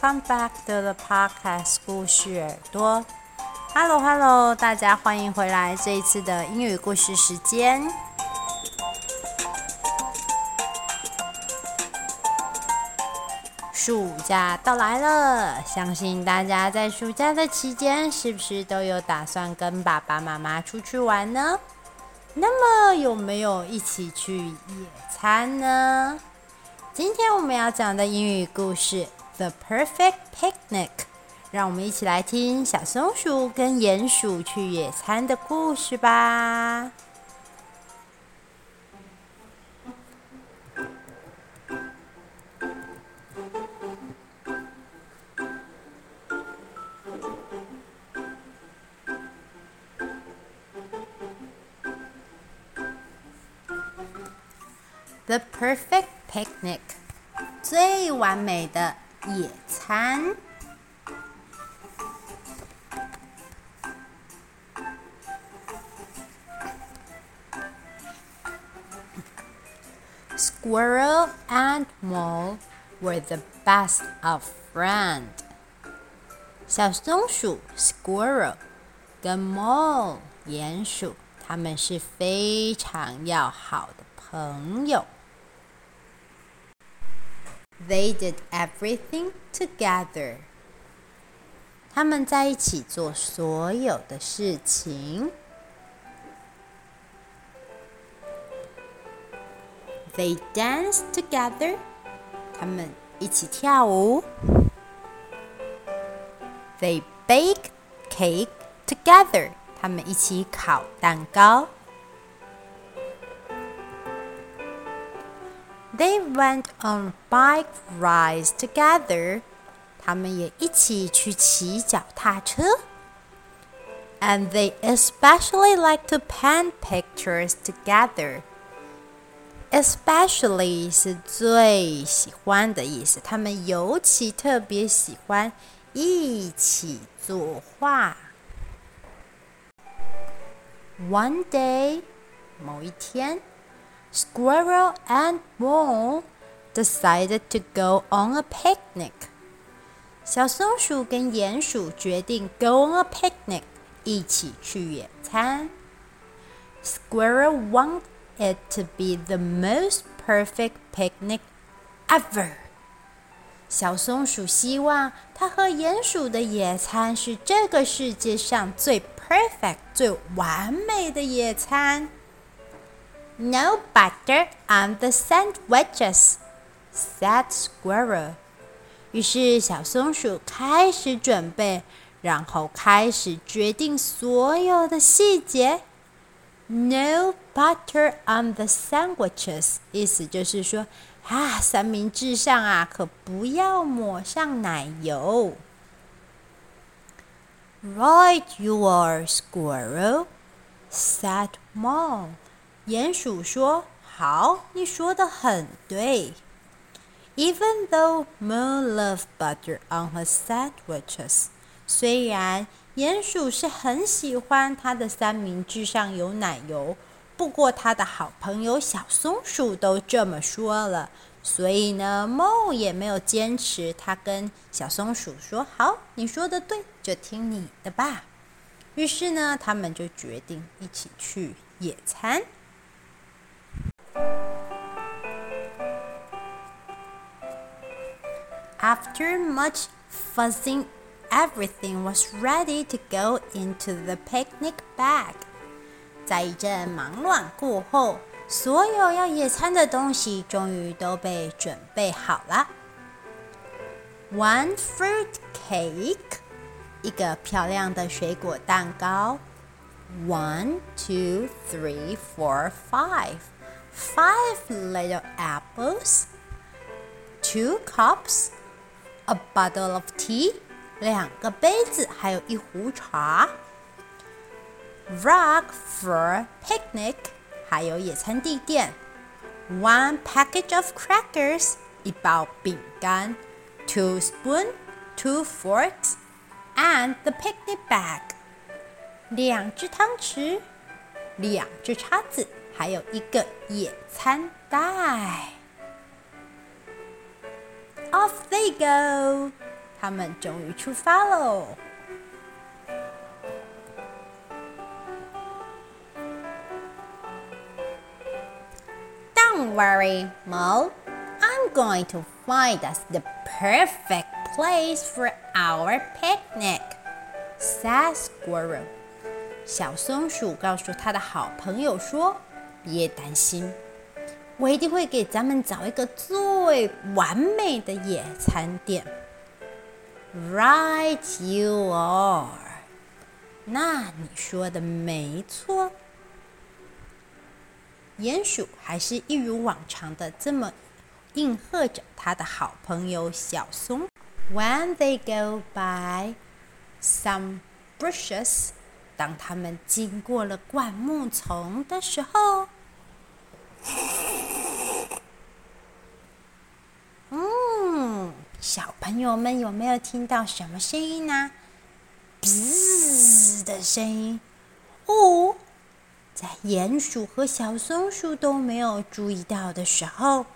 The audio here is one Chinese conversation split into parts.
Come back to the podcast 故事耳朵。Hello, Hello，大家欢迎回来这一次的英语故事时间。暑假到来了，相信大家在暑假的期间，是不是都有打算跟爸爸妈妈出去玩呢？那么有没有一起去野餐呢？今天我们要讲的英语故事《The Perfect Picnic》，让我们一起来听小松鼠跟鼹鼠去野餐的故事吧。The Perfect Picnic，最完美的野餐。Squirrel and Mole were the best of friends。小松鼠 Squirrel 跟 Mole 鼹鼠，他们是非常要好的朋友。 They did everything together. 他们在一起做所有的事情。They danced together. 他们一起跳舞。They baked cake together. 他们一起烤蛋糕。 went on bike rides together. 他们也一起去骑脚踏车。And they especially like to paint pictures together. Especially 是最喜欢的意思，他们尤其特别喜欢一起作画。One day，某一天。 Squirrel and Mole decided to go on a picnic. 小松鼠跟鼹鼠决定 go on a picnic，一起去野餐。Squirrel wanted it to be the most perfect picnic ever. 小松鼠希望它和鼹鼠的野餐是这个世界上最 perfect、最完美的野餐。 No butter on the sandwiches, said Squirrel. 于是小松鼠开始准备，然后开始决定所有的细节。No butter on the sandwiches，意思就是说，啊，三明治上啊，可不要抹上奶油。Right you are, Squirrel, said Mole. 鼹鼠说：“好，你说的很对。Even though Mole loved butter on her sandwiches，虽然鼹鼠是很喜欢它的三明治上有奶油，不过它的好朋友小松鼠都这么说了，所以呢，Mole 也没有坚持。他跟小松鼠说：‘好，你说的对，就听你的吧。’于是呢，他们就决定一起去野餐。” After much fussing, everything was ready to go into the picnic bag. 在一阵忙乱过后，所有要野餐的东西终于都被准备好了。One fruit cake，一个漂亮的水果蛋糕。One, two, three, four, five, five little apples. Two cups. A bottle of tea，两个杯子，还有一壶茶。Rug for picnic，还有野餐地垫。One package of crackers，一包饼干。Two spoon，two forks，and the picnic bag，两只汤匙，两只叉子， 还有一个野餐袋。 Off they go！他们终于出发喽。Don't worry, Mo. I'm going to find us the perfect place for our picnic, said Squirrel. 小松鼠告诉他的好朋友说：“ 别担心，我一定会给咱们找一个最完美的野餐垫。” Right, you are. 那你说的没错。鼹鼠还是一如往常的这么应和着他的好朋友小松。When they go by some bushes. 当他们经过了灌木丛的时候，嗯，小朋友们有没有听到什么声音呢？哔的声音。哦，在鼹鼠和小松鼠都没有注意到的时候，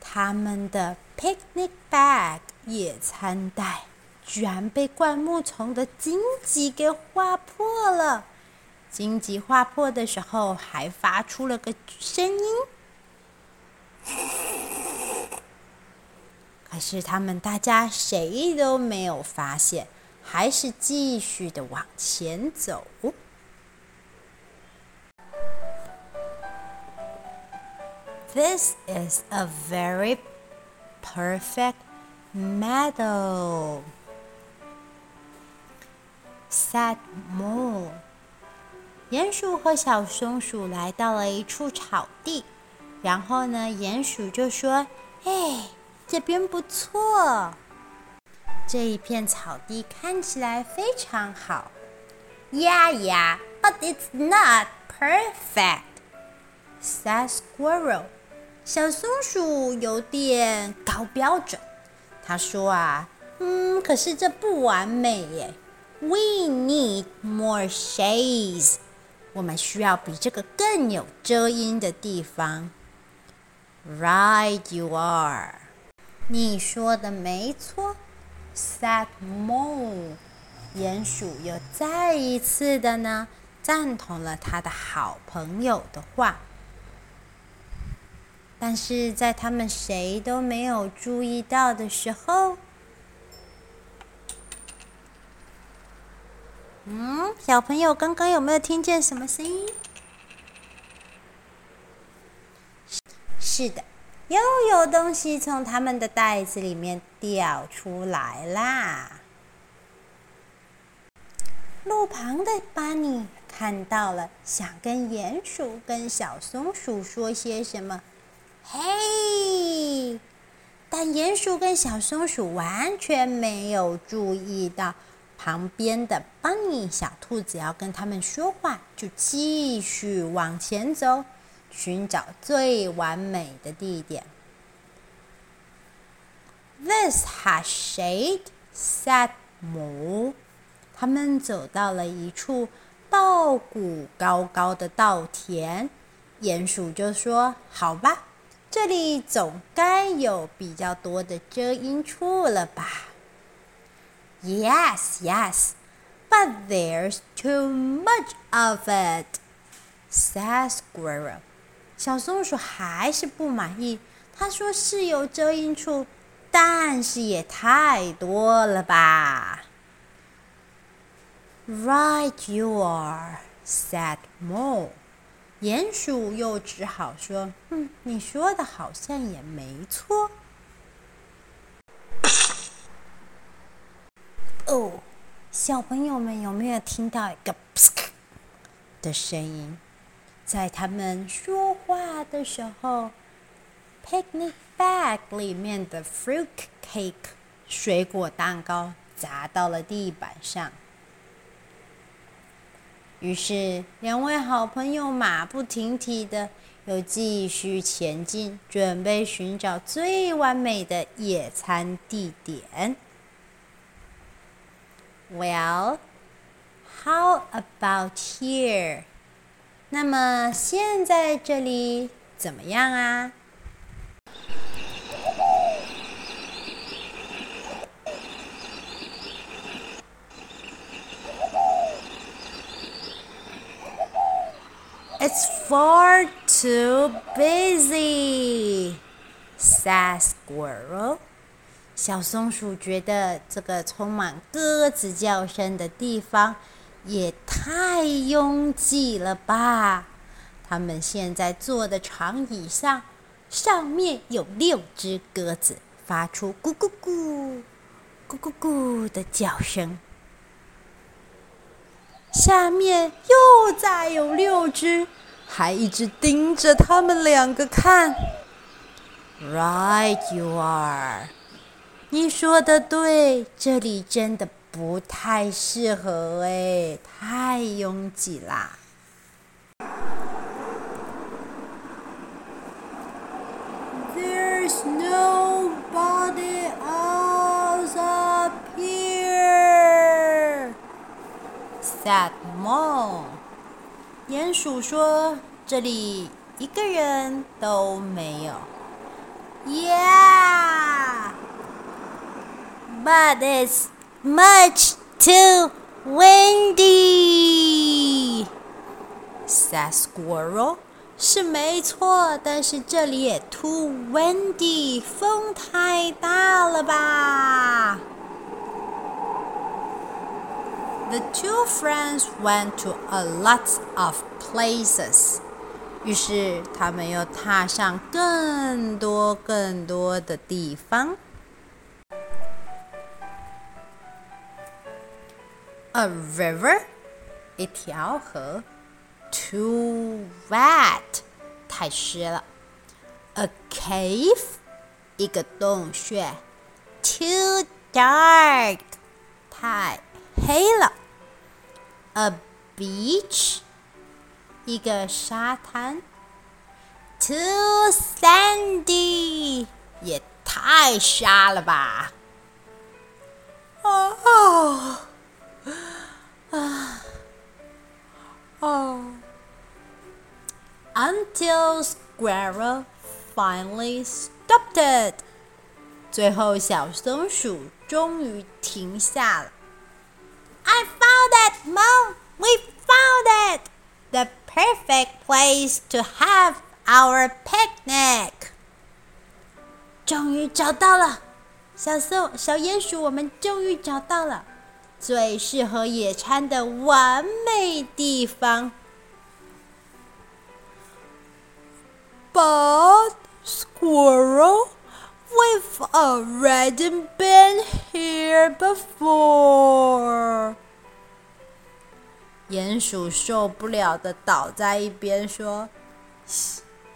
他们的 picnic bag 野餐袋。居然被灌木丛的荆棘给划破了！荆棘划破的时候，还发出了个声音。可是他们大家谁都没有发现，还是继续的往前走。This is a very perfect meadow. Said Mo，鼹鼠和小松鼠来到了一处草地，然后呢，鼹鼠就说：“哎，这边不错，这一片草地看起来非常好。” Yeah, yeah, but it's not perfect. Said Squirrel，小松鼠有点高标准。他说：“啊，嗯，可是这不完美耶。” We need more shades。我们需要比这个更有遮阴的地方。Right, you are。你说的没错。Said Mo。鼹鼠又再一次的呢赞同了他的好朋友的话。但是在他们谁都没有注意到的时候。嗯，小朋友，刚刚有没有听见什么声音？是的，又有东西从他们的袋子里面掉出来啦。路旁的班尼看到了，想跟鼹鼠、跟小松鼠说些什么。嘿，但鼹鼠跟小松鼠完全没有注意到。旁边的邦尼小兔子要跟他们说话，就继续往前走，寻找最完美的地点。This has shade, said Moo。他们走到了一处稻谷高高的稻田，鼹鼠就说：“好吧，这里总该有比较多的遮阴处了吧。” Yes, yes, but there's too much of it, said Squirrel. 小松鼠还是不满意。他说是有遮阴处，但是也太多了吧。Right you are, said Mo. 鼹鼠又只好说：“嗯，你说的好像也没错。” 哦，小朋友们有没有听到一个“噗”的声音？在他们说话的时候，picnic bag 里面的 fruit cake 水果蛋糕砸到了地板上。于是，两位好朋友马不停蹄的又继续前进，准备寻找最完美的野餐地点。Well, how about here？那么现在这里怎么样啊？It's far too busy, says Squirrel. 小松鼠觉得这个充满鸽子叫声的地方也太拥挤了吧？他们现在坐的长椅上，上面有六只鸽子，发出咕咕咕、咕咕咕的叫声。下面又再有六只，还一直盯着他们两个看。Right, you are. 你说的对，这里真的不太适合哎，太拥挤啦。There's nobody else up here, said Mole. 鼹鼠说：“这里一个人都没有。” Yeah. But it's much too windy," said Squirrel. 是没错，但是这里也 too windy，风太大了吧？The two friends went to a lot of places. 于是他们又踏上更多更多的地方。 A river，一条河，too wet，太湿了。A cave，一个洞穴，too dark，太黑了。A beach，一个沙滩，too sandy，也太沙了吧。哦。 啊，哦，Until Squirrel finally stopped it，最后小松鼠终于停下了。I found it, Mole. We found it. The perfect place to have our picnic. 终于找到了，小松小鼹鼠，我们终于找到了。 最适合野餐的完美地方。But squirrel, we've already been here before. 鼹鼠受不了的倒在一边说：“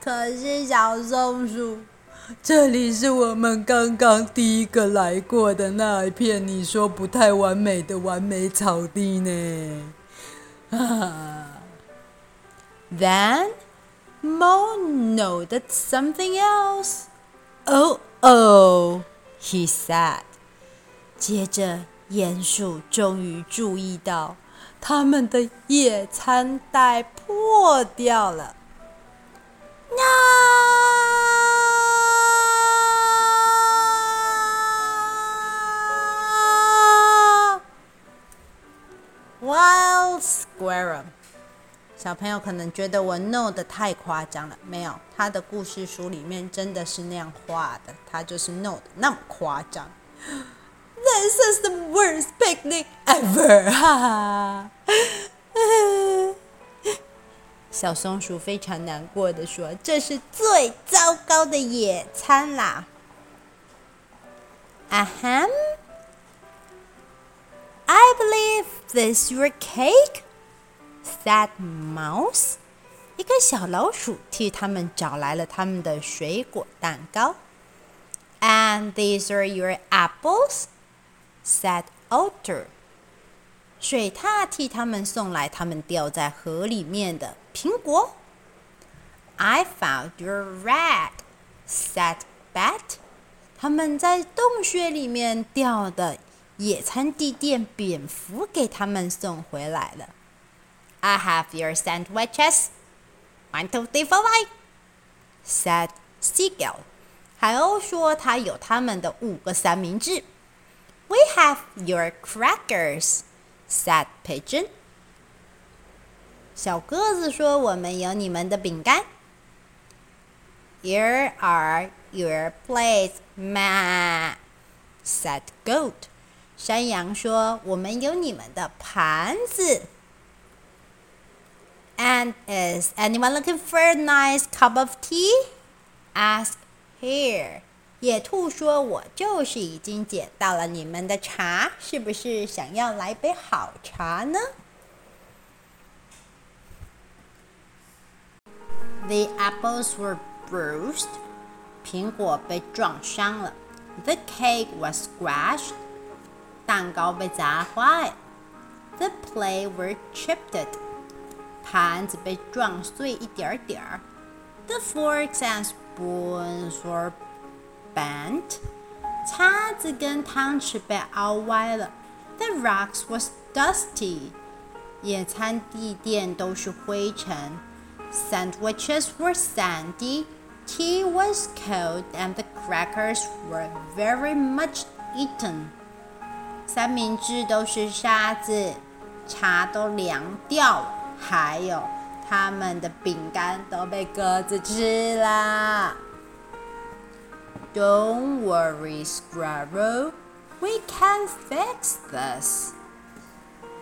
可是小松鼠。”这里是我们刚刚第一个来过的那一片，你说不太完美的完美草地呢？啊！Then Mo noted something else. Oh, oh, he said. 接着，鼹鼠终于注意到，他们的野餐袋破掉了。No! Squirrel，小朋友可能觉得我 no 的太夸张了，没有，他的故事书里面真的是那样画的，他就是 no 的那么夸张。This is the worst picnic ever！哈哈，小松鼠非常难过的说：“这是最糟糕的野餐啦。”啊哈。I believe this your cake," said Mouse. 一个小老鼠替他们找来了他们的水果蛋糕。And these are your apples," said Otter. 水獭替他们送来他们掉在河里面的苹果。I found your rat," said Bat. 他们在洞穴里面掉的。 野餐地垫蝙蝠给他们送回来了。I have your sandwiches. One, two, three, four, five. Said Seagull. 海鸥说他有他们的五个三明治。We have your crackers. Said Pigeon. 小鸽子说：“我们有你们的饼干。” Here are your plates, ma, said goat. 山羊说：“我们有你们的盘子。” And is anyone looking for a nice cup of tea? asked Hare. 野兔说：“我就是已经捡到了你们的茶，是不是想要来杯好茶呢？”The apples were bruised. 苹果被撞伤了。The cake was squashed. 蛋糕被砸坏。The plates were chipped. 盘子被撞碎一点点儿。The forks and spoons were bent，叉子跟汤匙被凹歪了。The rocks was dusty，野餐地垫都是灰尘。Sandwiches were sandy, tea was cold, and the crackers were very much eaten。 三明治都是沙子，茶都凉掉了，还有他们的饼干都被鸽子吃了。Don't worry, Squirrel. We can fix this.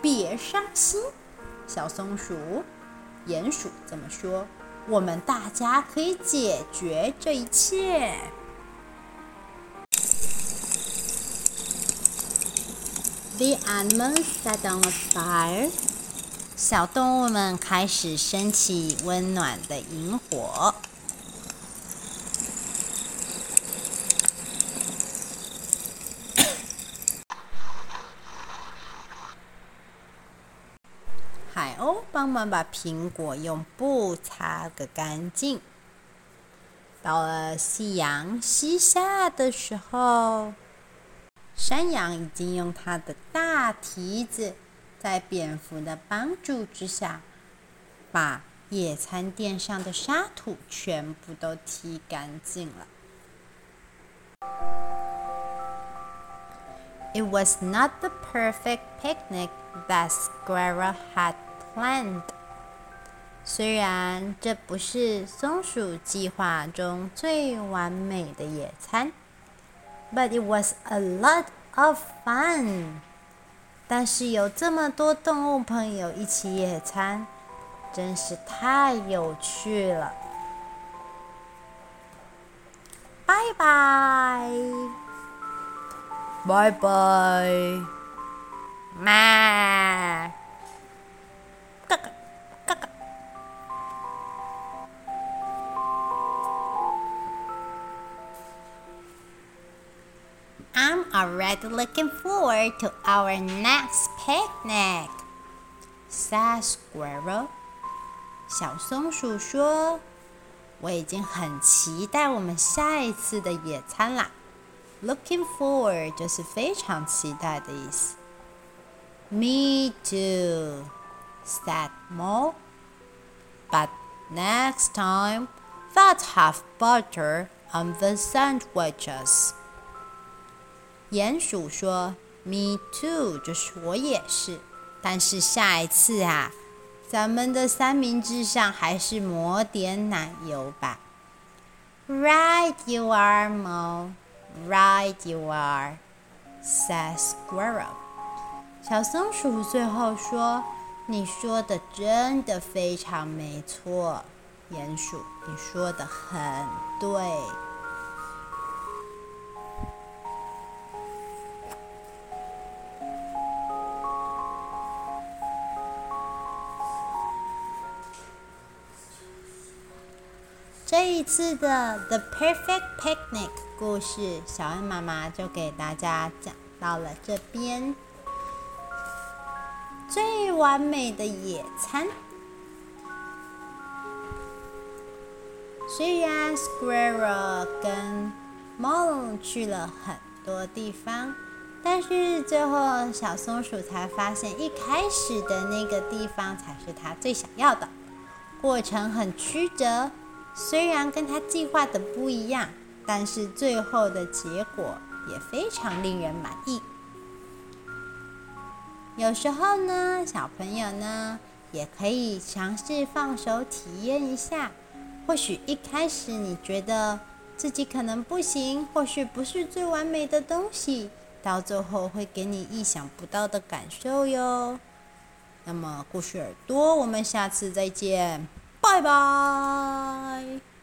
别伤心，小松鼠、鼹鼠这么说。我们大家可以解决这一切。The animals set on a fire. 小动物们开始升起温暖的营火。海鸥帮忙把苹果用布擦个干净。到了夕阳西下的时候，山羊已经用它的大蹄子，在蝙蝠的帮助之下，把野餐垫上的沙土全部都踢干净了。It was not the perfect picnic that Squirrel had. Planned，虽然这不是松鼠计划中最完美的野餐，but it was a lot of fun。但是有这么多动物朋友一起野餐，真是太有趣了。拜拜，拜拜，妈。I'm already looking forward to our next picnic," said Squirrel. 小松鼠说：“我已经很期待我们下一次的野餐啦。” Looking forward 就是非常期待的意思。Me too, said Mole. But next time, let's have butter on the sandwiches. 鼹鼠说：“Me too，就是我也是。但是下一次啊，咱们的三明治上还是抹点奶油吧。” Right you are, Mo. Right you are, says Squirrel. 小松鼠最后说：“你说的真的非常没错，鼹鼠，你说的很对。”这次的《The Perfect Picnic》故事，小恩妈妈就给大家讲到了这边。最完美的野餐，虽然 Squirrel 跟 Mole 去了很多地方，但是最后小松鼠才发现，一开始的那个地方才是它最想要的。过程很曲折。虽然跟他计划的不一样，但是最后的结果也非常令人满意。有时候呢，小朋友呢也可以尝试放手体验一下。或许一开始你觉得自己可能不行，或许不是最完美的东西，到最后会给你意想不到的感受哟。那么，故事耳朵，我们下次再见，バイバーイ。